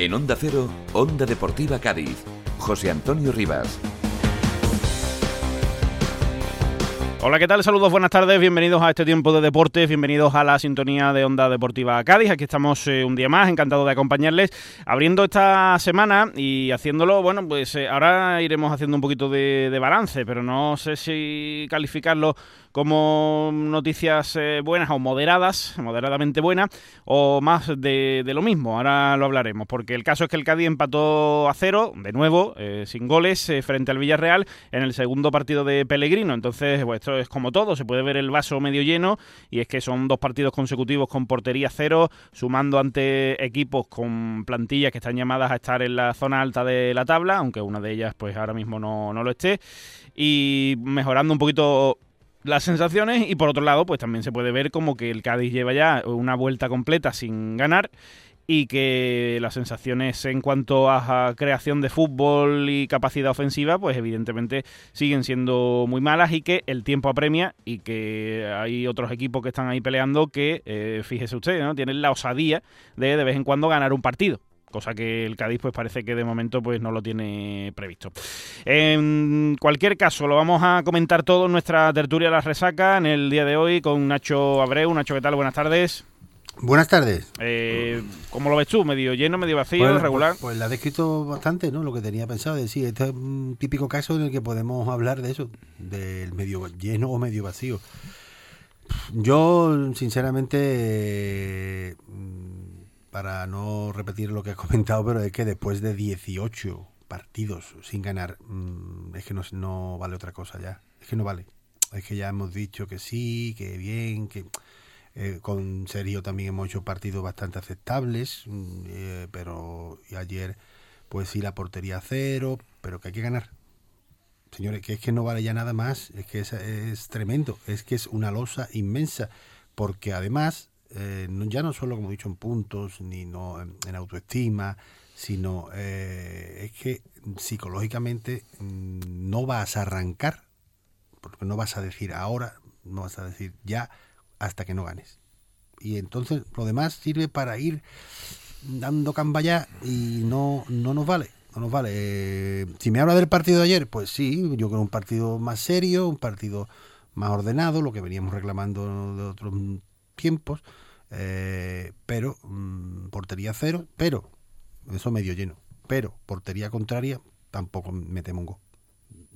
En Onda Cero, Onda Deportiva Cádiz. José Antonio Rivas. Hola, ¿qué tal? Saludos, buenas tardes, bienvenidos a este tiempo de deportes, bienvenidos a la sintonía de Onda Deportiva Cádiz. Aquí estamos eh, un día más, encantado de acompañarles, abriendo esta semana y haciéndolo, bueno, pues eh, ahora iremos haciendo un poquito de, de balance, pero no sé si calificarlo como noticias eh, buenas o moderadas, moderadamente buenas, o más de, lo mismo. Ahora lo hablaremos, porque el caso es que el Cádiz empató a cero, de nuevo, eh, sin goles, eh, frente al Villarreal en el segundo partido de Pellegrino. Entonces, pues esto es como todo, se puede ver el vaso medio lleno, y es que son dos partidos consecutivos con portería cero, sumando ante equipos con plantillas que están llamadas a estar en la zona alta de la tabla, aunque una de ellas pues ahora mismo no, no lo esté, y mejorando un poquito las sensaciones y por otro lado pues también se puede ver como que el Cádiz lleva ya una vuelta completa sin ganar y que las sensaciones en cuanto a creación de fútbol y capacidad ofensiva pues evidentemente siguen siendo muy malas y que el tiempo apremia y que hay otros equipos que están ahí peleando que eh, fíjese usted ¿no? tienen la osadía de de vez en cuando ganar un partido cosa que el Cádiz pues parece que de momento pues no lo tiene previsto. En cualquier caso, lo vamos a comentar todo en nuestra tertulia La Resaca en el día de hoy con Nacho Abreu. Nacho, ¿qué tal? Buenas tardes. Buenas tardes. Eh, ¿Cómo lo ves tú? ¿Medio lleno, medio vacío, regular? Pues, pues, la he descrito bastante, ¿no? Lo que tenía pensado decir. Este es un típico caso en el que podemos hablar de eso, del medio lleno o medio vacío. Yo, sinceramente, para no repetir lo que he comentado, pero es que después de 18 partidos sin ganar, mm, es que no, no vale otra cosa ya. Es que no vale. Es que ya hemos dicho que sí, que bien, que eh, con Serio también hemos hecho partidos bastante aceptables, mm, eh, pero ayer pues sí la portería cero, pero que hay que ganar. Señores, que es que no vale ya nada más, es que es, es tremendo, es que es una losa inmensa, porque además eh, ya no solo, como he dicho, en puntos, ni no en, autoestima, sino eh, es que psicológicamente mm, no vas a arrancar, porque no vas a decir ahora, no vas a decir ya, hasta que no ganes. Y entonces lo demás sirve para ir dando cambaya y no, no nos vale. No nos vale. Eh, si me habla del partido de ayer, pues sí, yo creo un partido más serio, un partido más ordenado, lo que veníamos reclamando de otros tiempos, eh, pero mm, portería cero, pero eso medio lleno, pero portería contraria tampoco me temo un gol,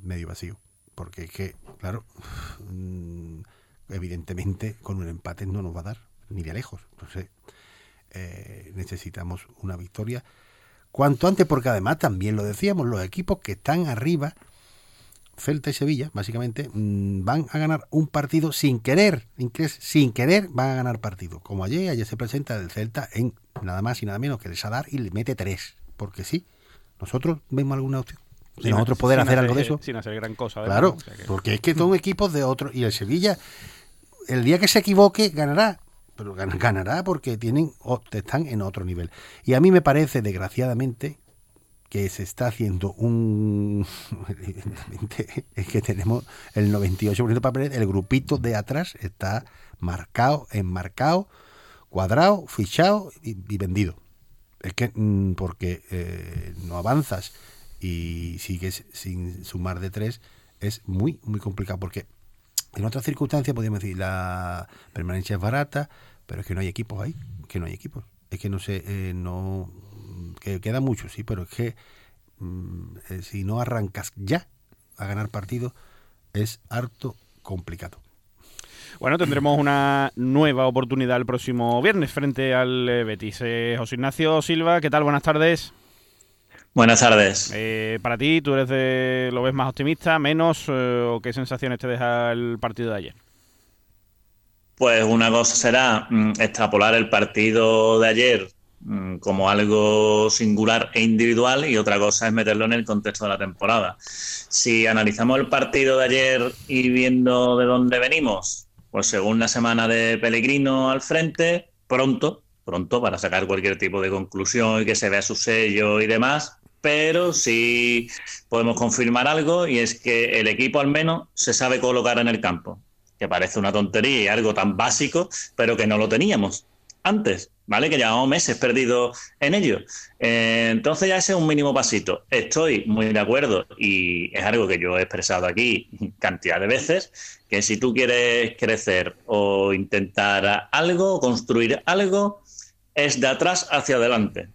medio vacío, porque es que, claro, mm, evidentemente con un empate no nos va a dar, ni de lejos, entonces eh, necesitamos una victoria cuanto antes, porque además también lo decíamos, los equipos que están arriba, Celta y Sevilla, básicamente, mm, van a ganar un partido sin querer, sin querer van a ganar partido. Como ayer, ayer se presenta el Celta en nada más y nada menos que el Sadar y le mete tres, porque sí, nosotros vemos alguna opción. Si nosotros poder hacer, algo de eso. Sin hacer gran cosa. Claro, porque es que son equipos de otro. Y el Sevilla, el día que se equivoque, ganará. Pero ganará porque tienen están en otro nivel. Y a mí me parece, desgraciadamente, que se está haciendo un... Es que tenemos el 98% para el grupito de atrás está marcado, enmarcado, cuadrado, fichado y, vendido. Es que mm, porque eh, no avanzas y sigues sin sumar de tres es muy, muy complicado porque en otras circunstancias podríamos decir la permanencia es barata, pero es que no hay equipos ahí, que no hay equipos. Es que no sé, eh, no que queda mucho, sí, pero es que mm, eh, si no arrancas ya a ganar partido, es harto complicado. Bueno, tendremos una nueva oportunidad el próximo viernes frente al eh, Betis. Eh, José Ignacio Silva, ¿qué tal? Buenas tardes. Buenas tardes. para ti, ¿tú eres de, lo ves más optimista, menos o qué sensaciones te deja el partido de ayer? Pues una cosa será mm, extrapolar el partido de ayer como algo singular e individual y otra cosa es meterlo en el contexto de la temporada. Si analizamos el partido de ayer y viendo de dónde venimos, pues según la semana de Pellegrino al frente, pronto, pronto para sacar cualquier tipo de conclusión y que se vea su sello y demás, pero sí podemos confirmar algo y es que el equipo al menos se sabe colocar en el campo, que parece una tontería y algo tan básico, pero que no lo teníamos antes, ¿vale? Que llevamos meses perdidos en ello. Eh, entonces ya ese es un mínimo pasito. Estoy muy de acuerdo y es algo que yo he expresado aquí cantidad de veces, que si tú quieres crecer o intentar algo, construir algo, es de atrás hacia adelante.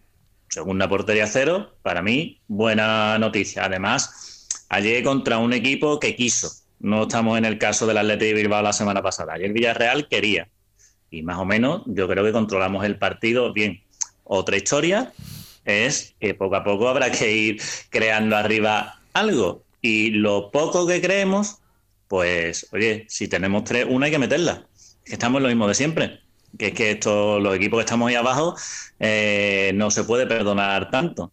Segunda portería cero, para mí, buena noticia. Además, ayer contra un equipo que quiso. No estamos en el caso del Atlético de Bilbao la semana pasada. Ayer Villarreal quería. Y más o menos yo creo que controlamos el partido bien. Otra historia es que poco a poco habrá que ir creando arriba algo. Y lo poco que creemos, pues, oye, si tenemos tres, una hay que meterla. Estamos en lo mismo de siempre que es que esto, los equipos que estamos ahí abajo eh, no se puede perdonar tanto.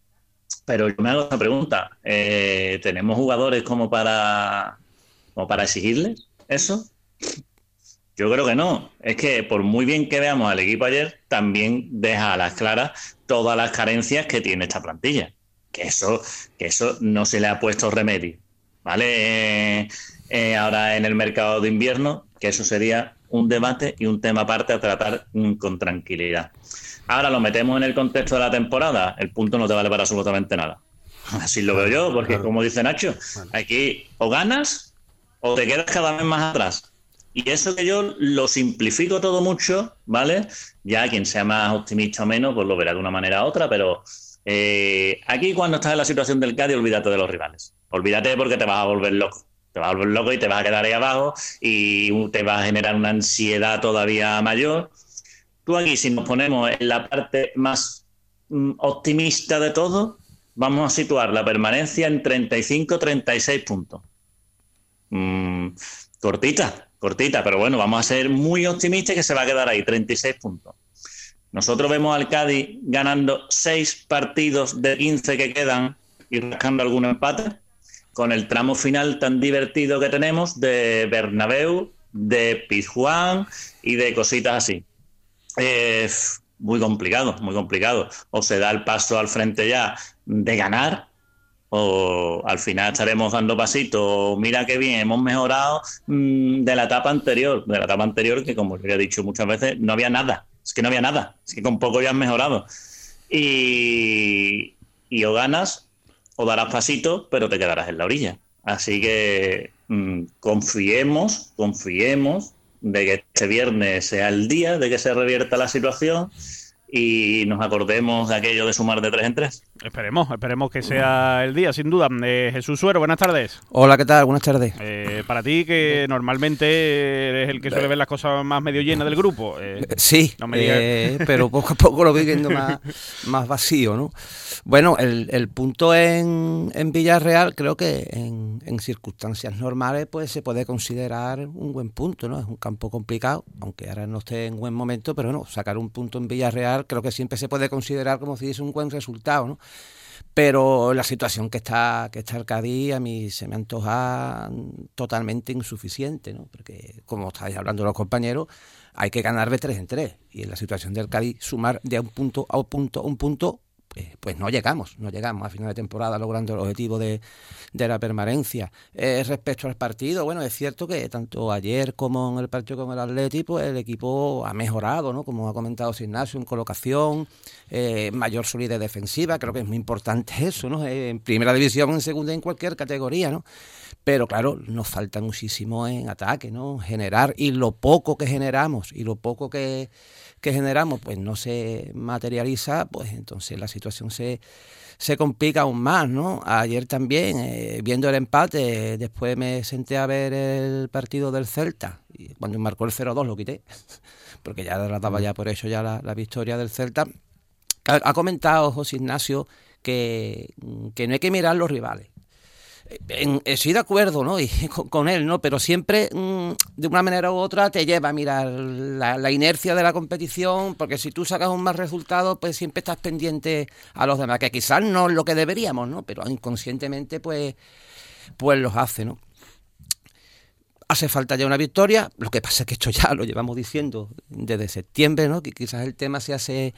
Pero yo me hago esta pregunta, eh, ¿tenemos jugadores como para, como para exigirles eso? Yo creo que no. Es que por muy bien que veamos al equipo ayer, también deja a las claras todas las carencias que tiene esta plantilla. Que eso, que eso no se le ha puesto remedio. ¿Vale? Eh, ahora en el mercado de invierno, que eso sería un debate y un tema aparte a tratar con tranquilidad. Ahora lo metemos en el contexto de la temporada, el punto no te vale para absolutamente nada. Así lo veo yo, porque como dice Nacho, aquí o ganas o te quedas cada vez más atrás. Y eso que yo lo simplifico todo mucho, ¿vale? Ya quien sea más optimista o menos, pues lo verá de una manera u otra, pero eh, aquí cuando estás en la situación del Cádiz, olvídate de los rivales. Olvídate porque te vas a volver loco te vas a volver loco y te vas a quedar ahí abajo y te va a generar una ansiedad todavía mayor. Tú aquí, si nos ponemos en la parte más mm, optimista de todo, vamos a situar la permanencia en 35-36 puntos. Mm, cortita, cortita, pero bueno, vamos a ser muy optimistas que se va a quedar ahí, 36 puntos. Nosotros vemos al Cádiz ganando 6 partidos de 15 que quedan y rascando algún empate con el tramo final tan divertido que tenemos de Bernabéu, de Pizjuán y de cositas así. Es muy complicado, muy complicado. O se da el paso al frente ya de ganar, o al final estaremos dando pasitos. Mira qué bien, hemos mejorado mm, de la etapa anterior, de la etapa anterior que, como ya he dicho muchas veces, no había nada. Es que no había nada. Es que con poco ya has mejorado. Y, o ganas o darás pasitos, pero te quedarás en la orilla. Así que mm, confiemos, confiemos de que este viernes sea el día de que se revierta la situación y nos acordemos de aquello de sumar de tres en tres. Esperemos, esperemos que sea el día, sin duda. Eh, Jesús Suero, buenas tardes. Hola, ¿qué tal? Buenas tardes. Eh, para ti, que normalmente eres el que suele ver las cosas más medio llenas del grupo. Eh, sí, pero poco a poco lo voy viendo más, más vacío, ¿no? Bueno, el, el punto en, en, Villarreal creo que en, en, circunstancias normales pues se puede considerar un buen punto, ¿no? Es un campo complicado, aunque ahora no esté en buen momento, pero bueno, sacar un punto en Villarreal creo que siempre se puede considerar como si es un buen resultado, ¿no? Pero la situación que está, que está el Cádiz a mí se me antoja totalmente insuficiente, ¿no? Porque, como estáis hablando los compañeros, hay que ganar de tres en tres. Y en la situación del Cádiz, sumar de un punto a un punto, un punto eh, pues no llegamos, no llegamos a final de temporada logrando el objetivo de, la permanencia. Eh, respecto al partido, bueno, es cierto que tanto ayer como en el partido con el Atlético, pues, el equipo ha mejorado, ¿no? Como ha comentado Ignacio, en colocación, eh, mayor solidez defensiva, creo que es muy importante eso, ¿no? En primera división, en segunda, en cualquier categoría, ¿no? Pero claro, nos falta muchísimo en ataque, ¿no? Generar, y lo poco que generamos, y lo poco que que generamos pues no se materializa, pues entonces la situación se, se complica aún más, ¿no? Ayer también, eh, viendo el empate, después me senté a ver el partido del Celta, y cuando marcó el 0-2 lo quité, porque ya daba ya por eso ya la, victoria del Celta. Ha, comentado José Ignacio que, que no hay que mirar los rivales, en, estoy de acuerdo ¿no? y, con, él, ¿no? pero siempre mm, de una manera u otra te lleva a mirar la, inercia de la competición, porque si tú sacas un mal resultado, pues siempre estás pendiente a los demás, que quizás no es lo que deberíamos, ¿no? pero inconscientemente pues, pues los hace. ¿no? Hace falta ya una victoria, lo que pasa es que esto ya lo llevamos diciendo desde septiembre, ¿no? que quizás el tema se hace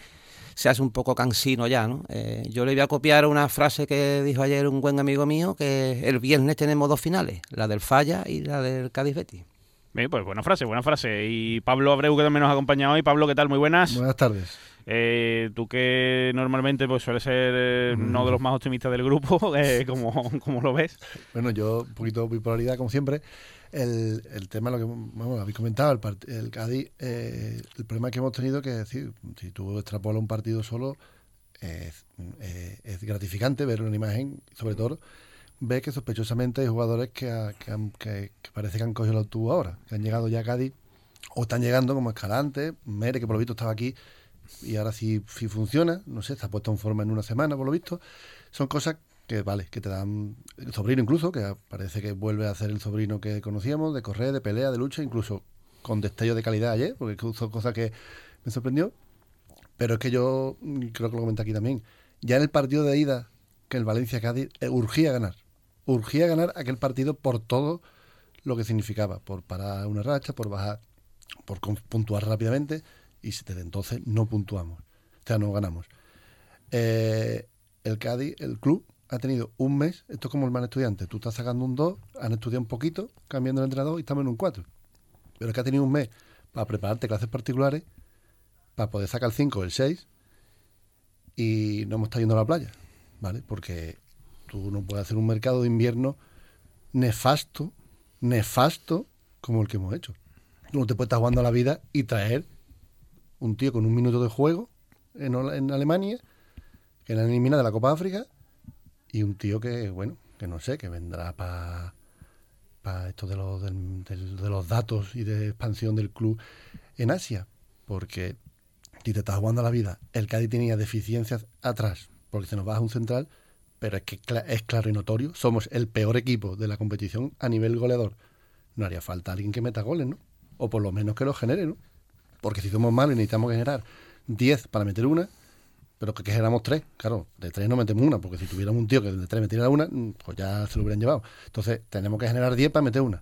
se hace un poco cansino ya, ¿no? Eh, yo le voy a copiar una frase que dijo ayer un buen amigo mío, que el viernes tenemos dos finales, la del Falla y la del Cádiz. Bien, pues buena frase, buena frase. Y Pablo Abreu, que también nos ha acompañado hoy. Pablo, ¿qué tal? Muy buenas. Buenas tardes. Eh, tú que normalmente pues suele ser eh, uno de los más optimistas del grupo, eh, ¿cómo, lo ves? Bueno, yo un poquito bipolaridad como siempre. El, el tema, lo que vamos, habéis comentado, el, el Cádiz, eh, el problema que hemos tenido que decir, si tú extrapolas un partido solo, es, es gratificante ver una imagen, sobre todo ve que sospechosamente hay jugadores que, que, parece que han cogido el autobús ahora, que han llegado ya a Cádiz o están llegando como Escalante, Mere, que por lo visto estaba aquí y ahora sí, funciona, no sé, está puesto en forma en una semana, por lo visto. Son cosas que, vale, que te dan el sobrino incluso, que parece que vuelve a ser el sobrino que conocíamos, de correr, de pelea, de lucha, incluso con destello de calidad ayer, porque son cosas que me sorprendió. Pero es que yo creo que lo comenté aquí también. Ya en el partido de ida, que el Valencia-Cádiz eh, urgía ganar urgía ganar aquel partido por todo lo que significaba, por parar una racha, por bajar, por puntuar rápidamente, y desde entonces no puntuamos, o sea, no ganamos. Eh, el Cádiz, el club, ha tenido un mes, esto es como el mal estudiante, tú estás sacando un 2, han estudiado un poquito, cambiando el entrenador y estamos en un 4. Pero es que ha tenido un mes para prepararte clases particulares, para poder sacar el 5 o el 6, y no hemos estado yendo a la playa, ¿vale? Porque Tú no puedes hacer un mercado de invierno nefasto, nefasto como el que hemos hecho. Tú no te puedes estar jugando la vida y traer un tío con un minuto de juego en, Alemania, que la elimina de la Copa África, y un tío que, bueno, que no sé, que vendrá para esto de los, de los datos y de expansión del club en Asia. Porque si te estás jugando la vida, el Cádiz tenía deficiencias atrás, porque se nos baja un central, pero es que es claro y notorio, somos el peor equipo de la competición a nivel goleador. No haría falta alguien que meta goles, ¿no? O por lo menos que los genere, ¿no? Porque si somos malos y necesitamos generar 10 para meter una, pero que, generamos 3, claro, de 3 no metemos una, porque si tuviéramos un tío que de 3 metiera una, pues ya se lo hubieran llevado. Entonces, tenemos que generar 10 para meter una.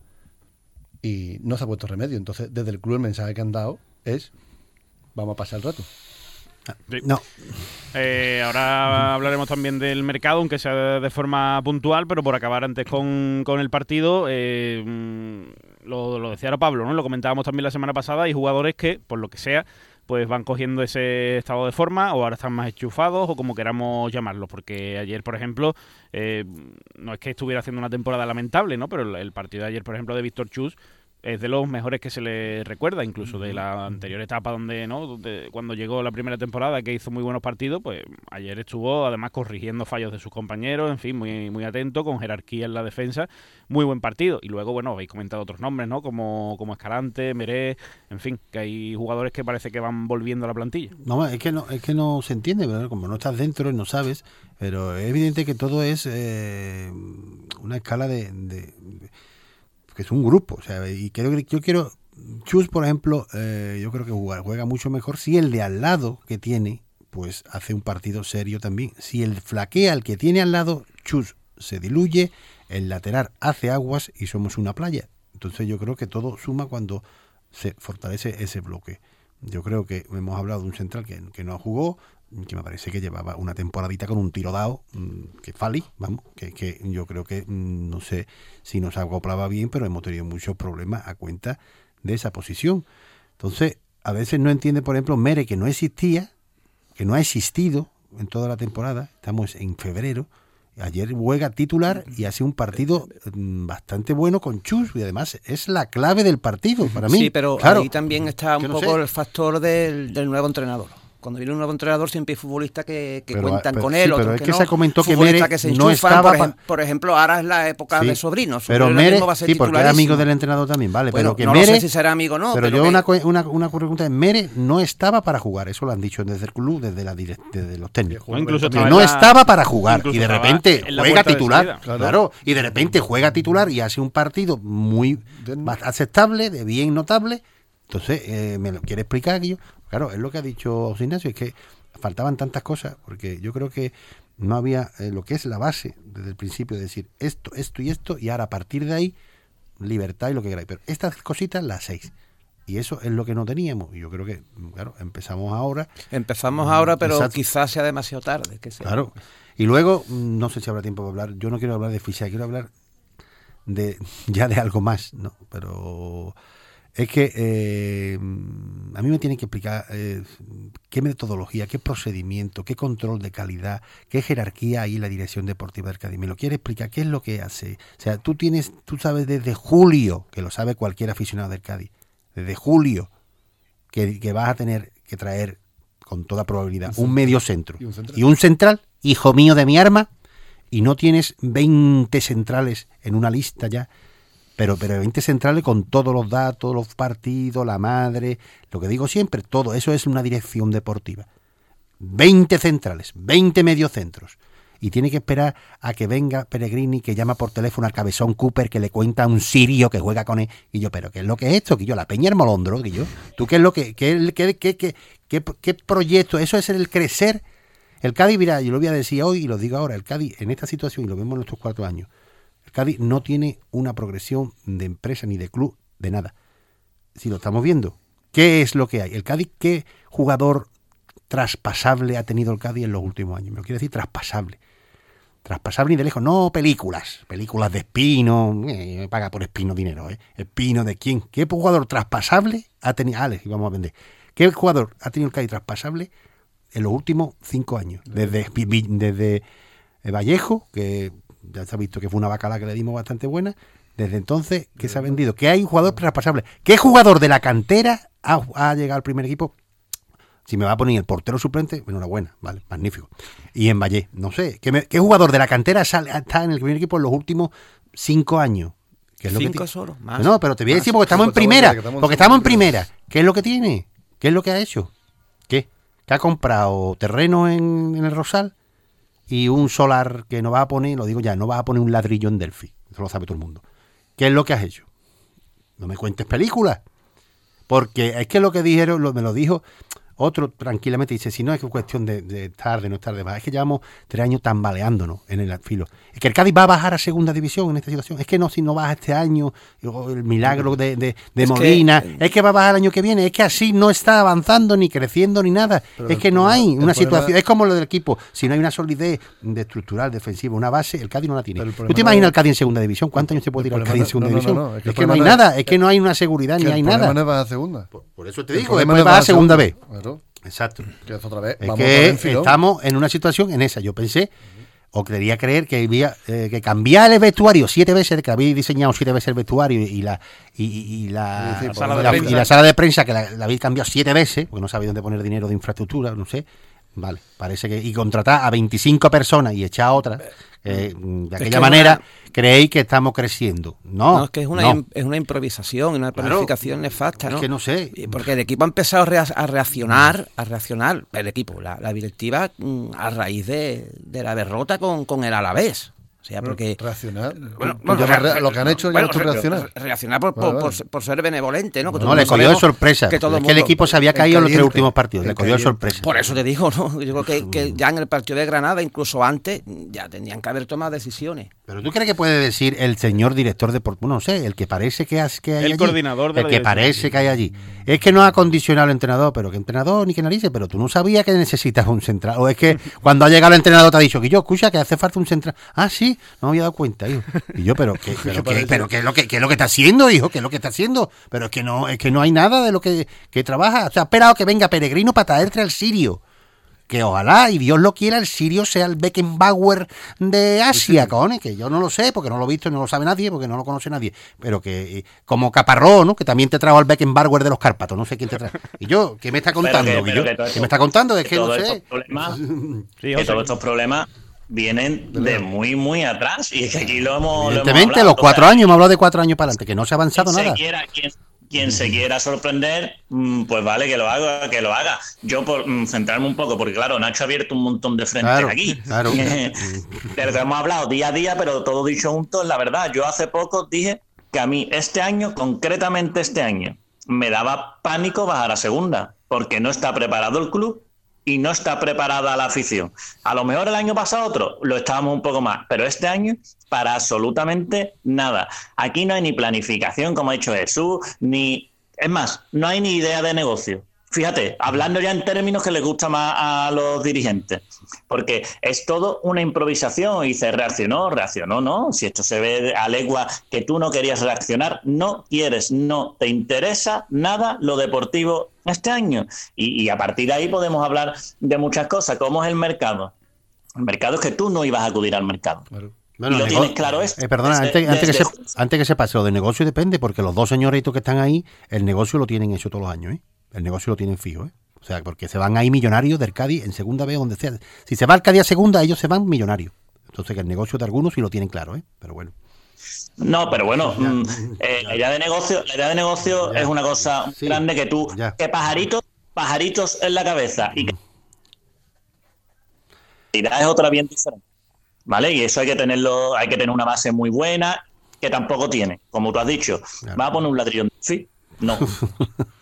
Y no se ha puesto remedio. Entonces, desde el club el mensaje que han dado es, vamos a pasar el rato. No. Eh, ahora hablaremos también del mercado, aunque sea de forma puntual, pero por acabar antes con, el partido, eh, mm, lo, decía ahora Pablo, ¿no? Lo comentábamos también la semana pasada, hay jugadores que, por lo que sea, pues van cogiendo ese estado de forma o ahora están más enchufados o como queramos llamarlo, porque ayer, por ejemplo, eh, no es que estuviera haciendo una temporada lamentable, ¿no? Pero el, el partido de ayer, por ejemplo, de Víctor Chus es de los mejores que se le recuerda, incluso de la anterior etapa donde, ¿no? cuando llegó la primera temporada que hizo muy buenos partidos, pues ayer estuvo además corrigiendo fallos de sus compañeros, en fin, muy, muy atento, con jerarquía en la defensa, muy buen partido. Y luego, bueno, habéis comentado otros nombres, ¿no? Como, como Escalante, Meré, en fin, que hay jugadores que parece que van volviendo a la plantilla. No, es que no, es que no se entiende, como no estás dentro, no sabes, pero es evidente que todo es eh, una escala de que es un grupo. O sea, y creo que yo quiero. Chus, por ejemplo, eh, yo creo que juega, mucho mejor si el de al lado que tiene, pues hace un partido serio también. Si el flaquea al que tiene al lado, Chus se diluye, el lateral hace aguas y somos una playa. Entonces yo creo que todo suma cuando se fortalece ese bloque. Yo creo que hemos hablado de un central que, que no jugó, que me parece que llevaba una temporadita con un tiro dado, mm, que Fali, vamos, que, que yo creo que mm, no sé si nos acoplaba bien, pero hemos tenido muchos problemas a cuenta de esa posición. Entonces, a veces no entiende, por ejemplo, Mere, que no existía, que no ha existido en toda la temporada, estamos en febrero, ayer juega titular y hace un partido mm, bastante bueno con Chus y además es la clave del partido para mí. Sí, pero ahí también está un poco el factor del, del nuevo entrenador cuando viene un nuevo entrenador siempre hay futbolistas que, cuentan con él, pero es que, se comentó que Mere no estaba por, ejemplo, ahora es la época de sobrinos. Pero Mere, sí, porque era amigo del entrenador también, vale, pero que no Mere, sé si será amigo o no. Pero, yo una, una, una pregunta es, Mere no estaba para jugar, eso lo han dicho desde el club, desde, la desde los técnicos. incluso que no estaba para jugar y de repente juega titular, claro, y de repente juega titular y hace un partido muy aceptable, de bien notable. Entonces, eh, ¿me lo quiere explicar, yo Claro, es lo que ha dicho Ignacio, es que faltaban tantas cosas, porque yo creo que no había eh, lo que es la base desde el principio, de decir esto, esto y esto, y ahora a partir de ahí, libertad y lo que queráis. Pero estas cositas, las seis. Y eso es lo que no teníamos. Y yo creo que, claro, empezamos ahora. Empezamos ahora, pero quizás sea demasiado tarde. Que Claro. Y luego, no sé si habrá tiempo para hablar, yo no quiero hablar de ficha, quiero hablar de ya de algo más, ¿no? Pero es que eh, a mí me tienen que explicar eh, qué metodología, qué procedimiento, qué control de calidad, qué jerarquía hay en la dirección deportiva del Cádiz. ¿Me lo quiere explicar? ¿Qué es lo que hace? O sea, tú tienes, tú sabes desde julio, que lo sabe cualquier aficionado del Cádiz, desde julio, que, que vas a tener que traer con toda probabilidad un medio centro Y un central. y un central, hijo mío de mi arma, y no tienes 20 centrales en una lista ya pero, pero 20 centrales con todos los datos, los partidos, la madre, lo que digo siempre, todo eso es una dirección deportiva. 20 centrales, 20 mediocentros. Y tiene que esperar a que venga Peregrini, que llama por teléfono al cabezón Cooper, que le cuenta a un sirio que juega con él. Y yo, ¿pero qué es lo que es esto? Que yo, la Peña Molondro, que yo. ¿Tú qué es lo que, qué, qué, qué, qué, proyecto? Eso es el crecer. El Cádiz, mira, yo lo voy a decir hoy y lo digo ahora, el Cádiz en esta situación, y lo vemos en nuestros cuatro años, Cádiz no tiene una progresión de empresa ni de club, de nada. Si lo estamos viendo, ¿qué es lo que hay? El Cádiz, ¿qué jugador traspasable ha tenido el Cádiz en los últimos años? Me lo quiero decir traspasable. Traspasable ni de lejos, no películas, películas de Espino, eh, me paga por Espino dinero, ¿eh? Espino de quién, ¿qué jugador traspasable ha tenido? Alex, y vamos a vender. ¿Qué jugador ha tenido el Cádiz traspasable en los últimos cinco años? Desde, desde eh, Vallejo, que ya se ha visto que fue una bacala que le dimos bastante buena. Desde entonces, ¿qué se ha vendido? Que hay un jugador traspasable. ¿Qué jugador de la cantera ha, ha, llegado al primer equipo? Si me va a poner el portero suplente, enhorabuena, vale, magnífico. Y en Valle, no sé. ¿Qué, me, qué jugador de la cantera sale, está en el primer equipo en los últimos cinco años? ¿Qué es lo cinco que solo, más. No, pero te voy a decir porque estamos en primera. Porque estamos en primera. ¿Qué es lo que tiene? ¿Qué es lo que ha hecho? ¿Qué? ¿Que ha comprado terreno en, en el Rosal? Y un solar que no va a poner, lo digo ya, no va a poner un ladrillo en Delphi. Eso lo sabe todo el mundo. ¿Qué es lo que has hecho? No me cuentes películas. Porque es que lo que dijeron, lo, me lo dijo otro tranquilamente, dice, si no es cuestión de, de tarde, no es tarde, es que llevamos tres años tambaleándonos en el filo. Es que el Cádiz va a bajar a segunda división en esta situación. Es que no, si no baja este año, el milagro de, de, de es Molina, que, es que va a bajar el año que viene. Es que así no está avanzando, ni creciendo, ni nada. es que no hay una situación. Es como lo del equipo. Si no hay una solidez de estructural, defensiva, una base, el Cádiz no la tiene. ¿Tú te imaginas el Cádiz en segunda división? ¿Cuántos años se puede ir al Cádiz en segunda no, división? No, no, es, es que no hay nada, es que no hay una seguridad, ni hay nada. Por, por, eso te digo, después va a segunda vez. Exacto. Que es otra vez. Es que estamos en una situación en esa. Yo pensé, o quería creer que había eh, que cambiar el vestuario siete veces, que habéis diseñado siete veces el vestuario y la y, y la, sí, sí, la, la, y la, sala de prensa que la, habéis cambiado siete veces, porque no sabéis dónde poner dinero de infraestructura, no sé. Vale, parece que. Y contratar a 25 personas y echar a otras. Eh, de aquella es que manera, una... creéis que estamos creciendo. No, no es que es una, no. es una improvisación, una planificación claro, nefasta. Es ¿no? que no sé. Porque el equipo ha empezado a reaccionar, a reaccionar, el equipo, la, la directiva, mm, a raíz de, de la derrota con, con el Alavés. O sea, porque. Reaccionar. Bueno, bueno, re, lo que han hecho bueno, ya no reaccionar. Reaccionar por, por, por, por, ser benevolente, ¿no? Que no, le cogió de sorpresa. Que todo es que el equipo se había caído en los tres últimos partidos. Le cogió de sorpresa. Por eso te digo, ¿no? Yo creo que, que, ya en el partido de Granada, incluso antes, ya tenían que haber tomado decisiones. Pero tú crees que puede decir el señor director de Porto, no sé, el que parece que, has, que hay el allí, coordinador de el que parece que hay allí. Es que no ha condicionado al entrenador, pero que entrenador ni que narices, pero tú no sabías que necesitas un central. O es que cuando ha llegado el entrenador te ha dicho que yo, escucha, que hace falta un central. Ah, sí, no me había dado cuenta. Hijo. Y yo, pero ¿qué, pero, ¿qué, pero ¿qué, es lo que, qué es lo que está haciendo, hijo? ¿Qué es lo que está haciendo? Pero es que no, es que no hay nada de lo que, que trabaja. O sea, ha esperado que venga Peregrino para traerte al Sirio. Que ojalá, y Dios lo quiera, el Sirio sea el Beckenbauer de Asia, sí, cojones, que yo no lo sé, porque no lo he visto y no lo sabe nadie, porque no lo conoce nadie. Pero que, como Caparró, ¿no? Que también te trajo al Beckenbauer de los Cárpatos, no sé quién te trae. Y yo, ¿qué me está contando? Pero que, pero yo, que ¿Qué me está contando? Es que, que no sé. Problemas, sí, que todos estos problemas vienen de muy, muy atrás. Y es que aquí lo hemos. Evidentemente, lo hemos los cuatro o sea, años, hemos hablado de cuatro años para adelante, que no se ha avanzado quien nada. Se quiera, quien, quien, se quiera sorprender, pues vale, que lo haga, que lo haga. Yo, por centrarme un poco, porque claro, Nacho ha abierto un montón de frentes claro, aquí. Claro. Pero que hemos hablado día a día, pero todo dicho junto es la verdad. Yo hace poco dije que a mí este año, concretamente este año, me daba pánico bajar a segunda, porque no está preparado el club y no está preparada la afición. A lo mejor el año pasado otro lo estábamos un poco más, pero este año para absolutamente nada. Aquí no hay ni planificación, como ha dicho Jesús, ni... Es más, no hay ni idea de negocio. Fíjate, hablando ya en términos que les gusta más a los dirigentes, porque es todo una improvisación y se reaccionó, reaccionó, ¿no? Si esto se ve a legua que tú no querías reaccionar, no quieres, no te interesa nada lo deportivo este año. Y, y a partir de ahí podemos hablar de muchas cosas. ¿Cómo es el mercado? El mercado es que tú no ibas a acudir al mercado. Claro. Bueno, y lo tienes claro esto. Eh, perdona, Desde- antes, antes que se, antes que se pase, lo de negocio depende, porque los dos señoritos que están ahí, el negocio lo tienen hecho todos los años, ¿eh? El negocio lo tienen fijo, ¿eh? O sea, porque se van ahí millonarios del Cádiz en segunda vez, donde sea. Si se va al Cádiz a segunda, ellos se van millonarios. Entonces, que el negocio de algunos sí lo tienen claro, ¿eh? Pero bueno. No, pero bueno, mm, eh, la idea de negocio, la idea de negocio Ya. es una cosa Sí. grande que tú, Ya. que pajaritos, pajaritos en la cabeza y que la idea es otra bien diferente, ¿vale? Y eso hay que tenerlo, hay que tener una base muy buena que tampoco tiene, como tú has dicho. Claro. Va a poner un ladrillo, sí, no.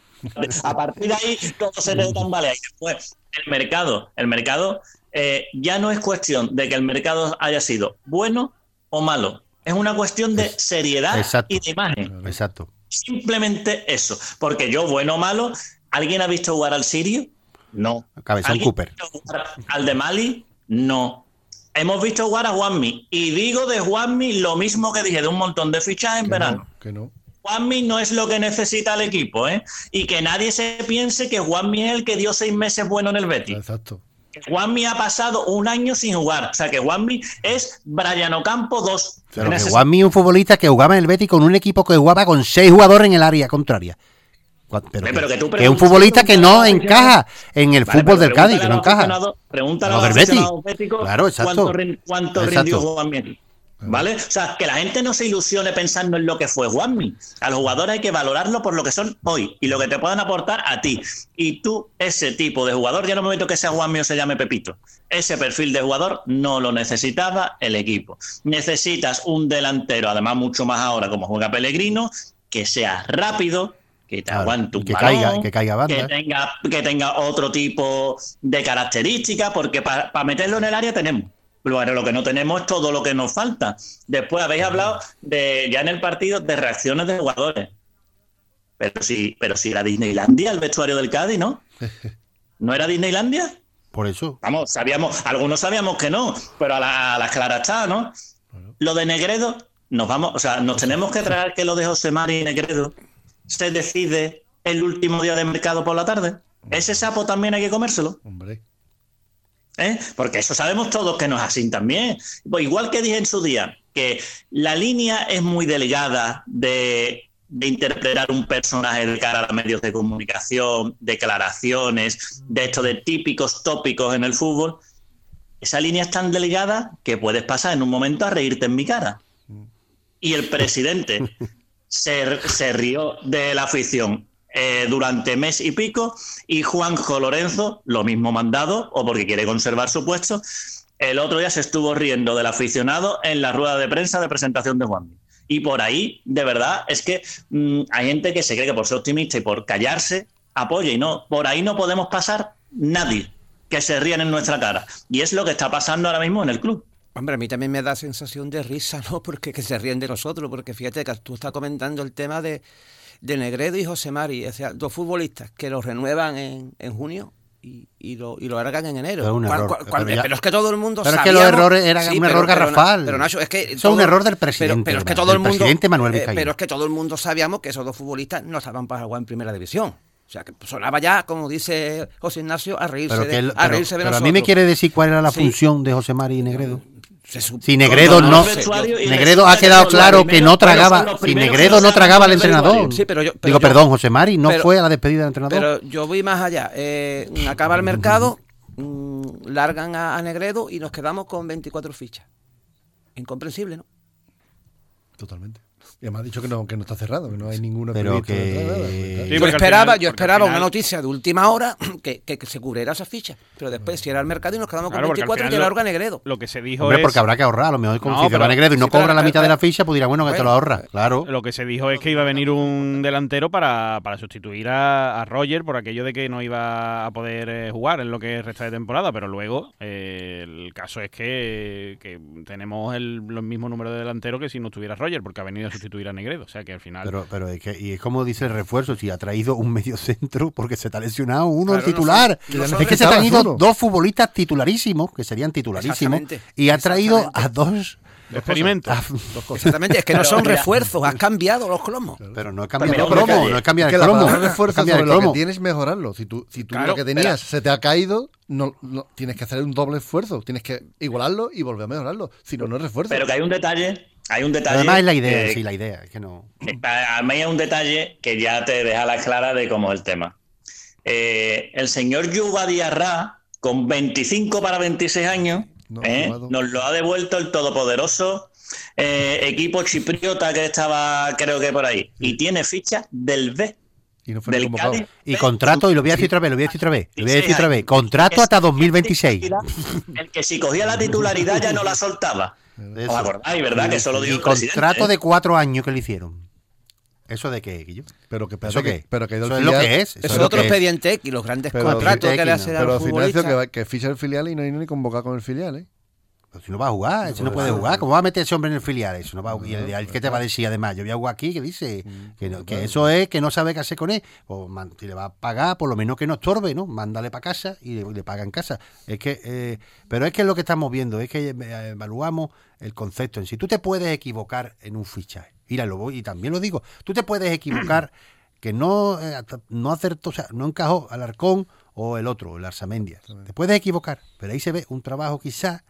a partir de ahí todo se te tambalea y después el mercado, el mercado eh, ya no es cuestión de que el mercado haya sido bueno o malo. Es una cuestión de seriedad exacto. y de imagen. Exacto. Simplemente eso. Porque yo, bueno o malo, ¿alguien ha visto jugar al Sirio? No. Cabezón ¿Alguien Cooper. ha visto jugar al de Mali? No. Hemos visto jugar a Juanmi. Y digo de Juanmi lo mismo que dije de un montón de fichas en Que verano. no, que no. Juanmi no es lo que necesita el equipo, ¿eh? Y que nadie se piense que Juanmi es el que dio seis meses bueno en el Betis. Exacto. Juanmi ha pasado un año sin jugar. O sea, que Juanmi es Brian Ocampo 2. Pero que Juanmi es un futbolista que jugaba en el Betis con un equipo que jugaba con seis jugadores en el área contraria. Pero, Eh, que, pero que es un futbolista que no encaja en el Vale, fútbol del Cádiz, que no encaja. Pregúntale a Los Betis. Claro, exacto. cuánto, cuánto Exacto. rindió Juanmi. ¿Vale? O sea, que la gente no se ilusione pensando en lo que fue Juanmi. A los jugadores hay que valorarlo por lo que son hoy y lo que te puedan aportar a ti. Y tú, ese tipo de jugador, ya no me meto que sea Juanmi o se llame Pepito. Ese perfil de jugador no lo necesitaba el equipo. Necesitas un delantero, además mucho más ahora como juega Pellegrino, que sea rápido, que te aguante un que balón, caiga- que caiga banda. que tenga, que tenga otro tipo de características, porque para meterlo en el área tenemos. Pero lo que no tenemos es todo lo que nos falta. Después habéis hablado de ya en el partido de reacciones de jugadores. Pero si, pero si era Disneylandia el vestuario del Cádiz, ¿no? ¿No era Disneylandia? Por eso. Vamos, sabíamos, algunos sabíamos que no, pero a, la- las claras está, ¿no? Lo de Negredo, nos vamos, o sea, nos tenemos que traer que lo de José Mari Negredo se decide el último día de mercado por la tarde. Ese sapo también hay que comérselo. Hombre. ¿Eh? Porque eso sabemos todos que no es así también. Pues igual que dije en su día, que la línea es muy delgada de, de interpretar un personaje de cara a los medios de comunicación, declaraciones, de esto de típicos tópicos en el fútbol. Esa línea es tan delgada que puedes pasar en un momento a reírte en mi cara. Y el presidente se, se rió de la afición eh, durante mes y pico y Juanjo Lorenzo, lo mismo mandado o porque quiere conservar su puesto, el otro día se estuvo riendo del aficionado en la rueda de prensa de presentación de Juanmi. Y por ahí, de verdad, es que mm, hay gente que se cree que por ser optimista y por callarse apoya y no, por ahí no podemos pasar nadie que se rían en nuestra cara. Y es lo que está pasando ahora mismo en el club. Hombre, a mí también me da sensación de risa, ¿no? Porque que se ríen de nosotros, porque fíjate que tú estás comentando el tema de, de Negredo y José Mari, o sea, dos futbolistas que los renuevan en, en junio y, y lo, y lo largan en enero. Pero Cual- error, cual- pero cual- ya- pero es que todo el mundo Pero es que los errores era un error garrafal. Pero, Nacho, es que Eso es un error del presidente, Pero, es que todo el mundo, presidente Manuel eh, pero es que todo el mundo sabíamos que esos dos futbolistas no estaban para jugar en primera división. O sea, que sonaba ya, como dice José Ignacio, a reírse, Pero, que de, a pero- reírse de pero a nosotros. mí me quiere decir cuál era la Sí. función de José Mari Negredo. Se Si Negredo No, Negredo ha que quedado claro que no tragaba, si Negredo no tragaba al entrenador. vestuario. Sí, pero yo- pero Digo, yo- perdón, José Mari no pero- fue a la despedida del entrenador. Pero yo voy más allá. Eh, acaba el mercado, mm, largan a, a Negredo y nos quedamos con 24 fichas. Incomprensible, ¿no? Totalmente. Y además ha dicho que no, que no está cerrado, que no hay ninguna Pero que- detrás, nada, pues, Sí, yo esperaba, final- yo porque al esperaba final- una noticia de última hora que, que- que se cubriera esa ficha. Pero después si era el mercado y nos quedamos con Claro, porque al 24 y que lo- larga Negredo. Lo que se dijo Hombre, es... porque habrá que ahorrar. A lo mejor como No, si pero- Negredo y no pero- cobra la mitad de la ficha, pues dirá, bueno, que te lo ahorra. Claro. Lo que se dijo es que iba a venir un delantero para, para sustituir a, a Roger por aquello de que no iba a poder eh, jugar en lo que resta de temporada, pero luego eh, el caso es que, que tenemos el, los mismos números de delantero que si no estuviera Roger, porque ha venido a sustituir sustituir a Negredo. O sea que al final. Pero, pero es que, y es como dice el refuerzo, si ha traído un medio centro porque se está lesionado uno Claro, el no titular. no es que se han ido dos futbolistas titularísimos, que serían titularísimos, y ha traído a dos. Experimento. a- Exactamente, es que no son mira- refuerzos, has cambiado los cromos. pero no cambiar mira, el cromo, no es cambiar Es que el cromo. sobre el lo que tienes mejorarlo. Si tú, si tú Claro, lo que tenías se te ha caído, no, no- tienes que hacer un doble esfuerzo. Tienes que igualarlo y volver a mejorarlo. Si no, no es refuerzo. Pero que hay un detalle, hay un detalle. Además es la idea, que- sí, la idea, es que no. A mí hay un detalle que ya te deja la clara de cómo es el tema. Eh, el señor Yuba Diarra, con 25 para 26 años, No, ¿eh? nos lo ha devuelto el todopoderoso eh, equipo chipriota que estaba, creo que por ahí. Y tiene ficha del B. y no Del convocado. Cádiz. Y contrato, y lo voy a decir otra vez, lo voy a decir otra vez, lo voy a decir otra vez, contrato hasta 2026. El que si cogía la titularidad ya no la soltaba. Eso. ¿Os acordáis, verdad? Que eso lo dijo Y contrato ¿eh? de cuatro años que le hicieron. ¿Eso de qué, Guillo? Pero que, ¿Eso que, qué? pero que Eso es lo que es. Eso es otro que expediente X, los grandes Pero- contratos que le hacen a Pero los Ignacio que, futbolistas. va- que ficha el filial y no hay ni convocado con el filial, ¿eh? Si no va a jugar, ese no puede jugar. ¿Cómo va a meter ese hombre en el filial? Eso no va a, y el, que te va a decir además, yo voy a jugar aquí, que dice que, no- que eso es que no sabe qué hacer con él. O man- si le va a pagar, por lo menos que no estorbe, ¿no? Mándale para casa y le, le paga en casa. Es que, eh, pero es que es lo que estamos viendo, es que eh, evaluamos el concepto en sí. Tú te puedes equivocar en un fichaje. Míralo, voy- y también lo digo, tú te puedes equivocar que no, eh, no acertó, o sea, no encajó al Arcón o el otro, el Arzamendia. Te puedes equivocar, pero ahí se ve un trabajo quizá,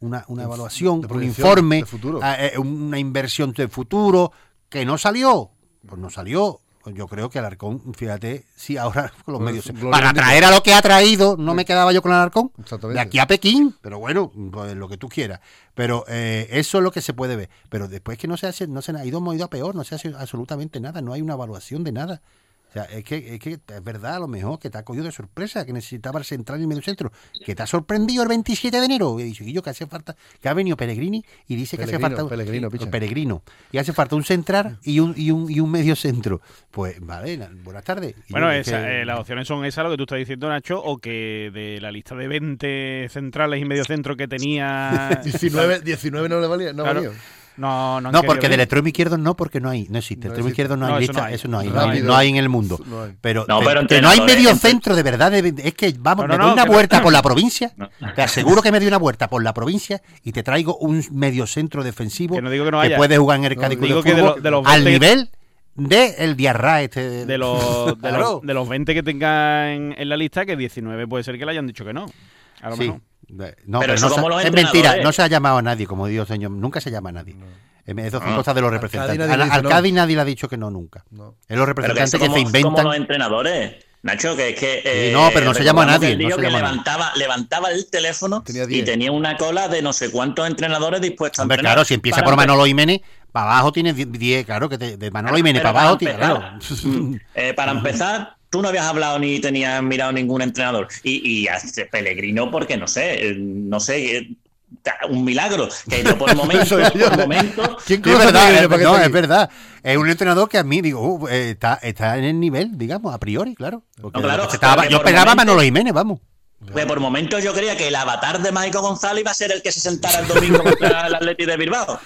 una, una evaluación, un informe, futuro. ah, eh, una inversión de futuro que no salió. Pues no salió. Yo creo que Alarcón, fíjate, sí, ahora con los Pues, medios. Para traer a lo que ha traído, no me quedaba yo con Alarcón. De aquí a Pekín, pero bueno, pues lo que tú quieras. Pero eh, eso es lo que se puede ver. Pero después que no se hace, no se ha ido, hemos ido a peor, no se hace absolutamente nada, no hay una evaluación de nada. O sea, es que, es que es verdad, a lo mejor que te ha cogido de sorpresa, que necesitaba el central y el medio centro, que te ha sorprendido el 27 de enero. He dicho, y yo que hace falta, que ha venido Pellegrini y dice que hace falta Pellegrino. Peregrino, y hace falta un central y un, y un, y un medio centro. Pues vale, na- buenas tardes. Y Bueno, esa- que- eh, las opciones son esas, lo que tú estás diciendo, Nacho, o que de la lista de 20 centrales y medio centro que tenía. 19, 19 no le valía. No Claro. valía. No, no, No, porque del extremo izquierdo no, porque no hay, no existe. No el extremo izquierdo no hay No, eso lista, no hay. eso no hay, no hay, Rápido. no hay en el mundo. Pero, No, que- pero que no hay medio centro, de verdad, de- es que vamos, No, no, me doy no, una que- vuelta por la provincia, No. te aseguro que me doy una vuelta por la provincia y te traigo un medio centro defensivo Que no digo que no haya. puede jugar en el No, Cádiz de que de Fútbol lo- de los al 20 nivel de el Diarra este. de- De los, de, Claro. los, de los 20 que tenga en, en la lista, que 19 puede ser que le hayan dicho que no. A lo Sí. mejor. No, Pero no se- como los es mentira, no se ha llamado a nadie, como digo, señor, nunca se llama a nadie. Eh, Eso son Ah. cosas de los representantes. Al, no. Cádiz nadie le ha dicho que no nunca. No. Es los que representantes que, como, se como inventan. los entrenadores. Nacho, que es que. eh, Sí, no, pero no se llama a nadie, no se que llama a nadie. levantaba, levantaba el teléfono Tenía y 10. tenía una cola de no sé cuántos entrenadores dispuestos Hombre, a entrenar. claro, si empieza por Manolo Jiménez, para abajo tiene 10, claro, que te- de Manolo Jiménez para abajo tiene, claro. eh, para empezar, tú no habías hablado ni tenías mirado ningún entrenador. Y, y este Pellegrino, porque no sé, eh, no sé, eh, un milagro. Que yo por momento, Soy yo. por momento, ¿Quién es verdad, es, que no, es verdad. Es un entrenador que a mí digo, uh, eh, está, está en el nivel, digamos, a priori, claro. Porque No, claro, estaba- porque yo por pegaba a momentos- Manolo Jiménez, vamos. pues por momentos yo creía que el avatar de Maico González iba a ser el que se sentara el domingo contra el Atleti de Bilbao.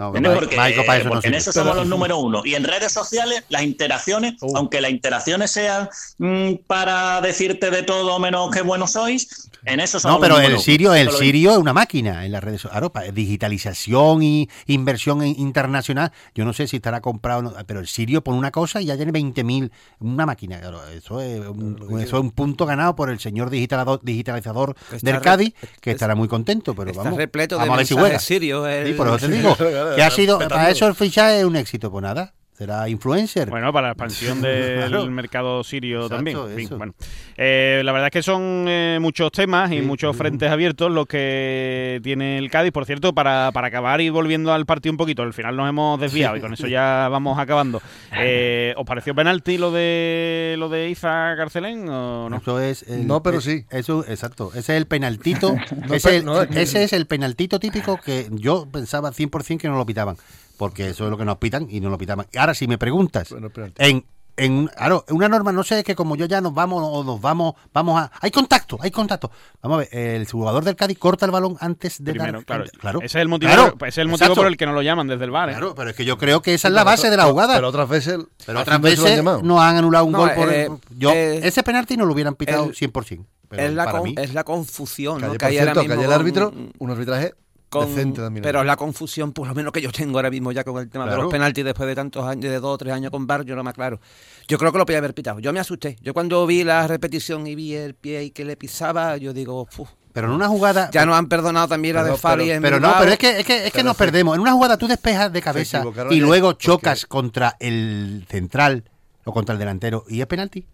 Ma- Porque, Maico para eso no porque en eso somos los número uno. Y en redes sociales, las interacciones, Uh. aunque las interacciones sean mm, para decirte de todo menos que buenos sois, en eso somos No, pero el Sirio, el Sirio es una máquina en las redes sociales. Claro, para digitalización y inversión internacional. Yo no sé si estará comprado, o no, pero el Sirio pone una cosa y ya tiene 20.000. Una máquina. Claro, eso, es un, eso es un punto ganado por el señor digitalador- digitalizador del Cádiz, que es- estará muy contento. Pero Está vamos, repleto de a ver si juega. sirios. el- Sí, por eso te digo. que ha sido, para eso el fichaje es un éxito, pues nada. Será influencer. Bueno, para la expansión del Claro. mercado sirio Exacto, también. En fin, eso. bueno. Eh, la verdad es que son eh, muchos temas y Sí. muchos frentes abiertos los que tiene el Cádiz. Por cierto, para, para acabar y volviendo al partido un poquito, al final nos hemos desviado y con eso ya vamos acabando. Eh, ¿Os pareció penalti lo de lo de Iza Carcelén o no? Eso es el- No, pero sí. Eso, exacto. Ese es el penaltito. No, ese, no, ese es el penaltito típico que yo pensaba 100% que no lo pitaban. Porque eso es lo que nos pitan y no lo pitaban. Y ahora, si me preguntas, Bueno, en en, claro, una norma, no sé, es que como yo ya nos vamos o nos vamos, vamos a... Hay contacto, hay contacto. Vamos a ver, el jugador del Cádiz corta el balón antes de Primero, dar... claro. claro. Ese es el motivo, Claro, ese es el motivo exacto. por el que no lo llaman desde el bar. ¿eh? Claro, pero es que yo creo que esa es la base de la jugada. Pero otras veces. Pero otras veces llamado. no han anulado un No, gol por... eh, yo, eh, ese penalti no lo hubieran pitado el- 100%. Pero es, la para con- mí... es la confusión, Que ¿no? Que por hay cierto, que el árbitro, un arbitraje con- decente también. pero es la confusión, por lo menos que yo tengo ahora mismo ya con el tema de los penaltis después de tantos años, de dos o tres años con VAR, yo no me aclaro. Yo creo que lo podía haber pitado. Yo me asusté. Yo cuando vi la repetición y vi el pie y que le pisaba, yo digo, "Fu". Pero en una jugada... ya nos han perdonado también la de Fali pero- en Pero no, pero es que, es que, es que nos perdemos. En una jugada tú despejas de cabeza y luego porque- chocas contra el central o contra el delantero y es penalti.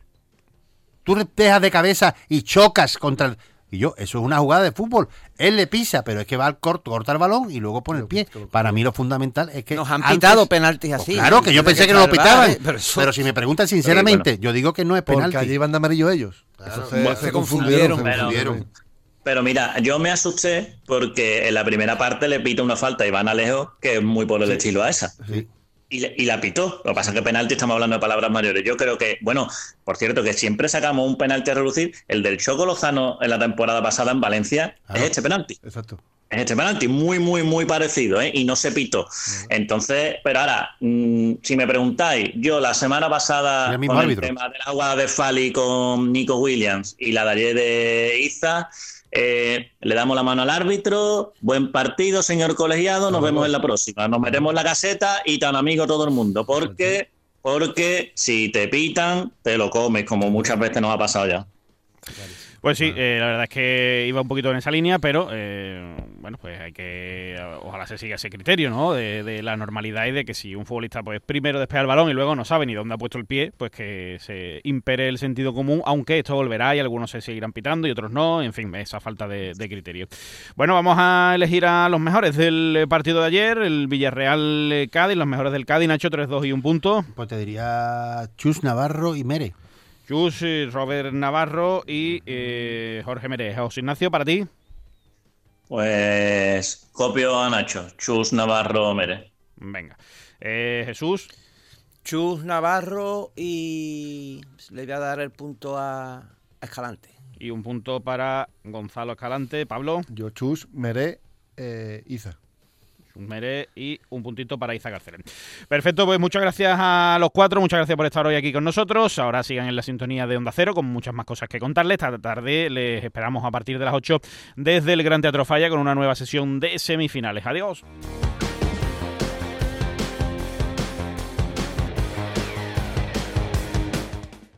Tú despejas de cabeza y chocas contra el... Y yo, eso es una jugada de fútbol. Él le pisa, pero es que va al corto, corta el balón y luego pone el pie. Para mí lo fundamental es que... Nos han antes- pitado penaltis Pues así. claro, que yo pensé que no lo pitaban. ¿eh? Pero, eso- si me preguntan sinceramente, yo digo que no es Porque penalti. allí iban de amarillo ellos. Eso se, Bueno, se se confundieron. confundieron. se Pero- confundieron. Pero mira, yo me asusté porque en la primera parte le pita una falta a Iván Alejo que es muy por el estilo a esa. Sí. Y, le- y la pitó. Lo que pasa es que penalti estamos hablando de palabras mayores. Yo creo que, bueno, por cierto, que siempre sacamos un penalti a relucir. El del Choco Lozano en la temporada pasada en Valencia Claro. es este penalti. Exacto. Es este penalti, muy, muy, muy parecido, ¿eh? Y no se pitó. Entonces, pero ahora, mm, si me preguntáis, yo la semana pasada El con árbitro. el tema del agua de Fali con Nico Williams y la de ayer de Iza, eh, le damos la mano al árbitro, buen partido, señor colegiado, nos vemos en la próxima. Nos metemos en la caseta y tan amigo todo el mundo, porque, porque si te pitan, te lo comes, como muchas veces nos ha pasado ya. Pues sí, eh, la verdad es que iba un poquito en esa línea, pero eh, bueno, pues hay que. Ojalá se siga ese criterio, ¿no? De, de la normalidad y de que si un futbolista, pues primero despega el balón y luego no sabe ni dónde ha puesto el pie, pues que se impere el sentido común, aunque esto volverá y algunos se seguirán pitando y otros no, en fin, esa falta de, de criterio. Bueno, vamos a elegir a los mejores del partido de ayer, el Villarreal eh, Cádiz, los mejores del Cádiz, Nacho, 3-2 y un punto. Pues te diría Chus Navarro y Mere. Chus, Robert Navarro y eh, Jorge Merez. José Ignacio, para ti. Pues copio a Nacho, Chus Navarro Mere. Venga. Eh, Jesús, Chus Navarro y le voy a dar el punto a, a Escalante. y un punto para Gonzalo Escalante, Pablo, Yo, Chus, Meré, eh, Iza. Mere y un puntito para Iza Garcés. Perfecto, pues muchas gracias a los cuatro, muchas gracias por estar hoy aquí con nosotros. Ahora sigan en la sintonía de Onda Cero con muchas más cosas que contarles. Esta tarde les esperamos a partir de las 8 desde el Gran Teatro Falla con una nueva sesión de semifinales. Adiós.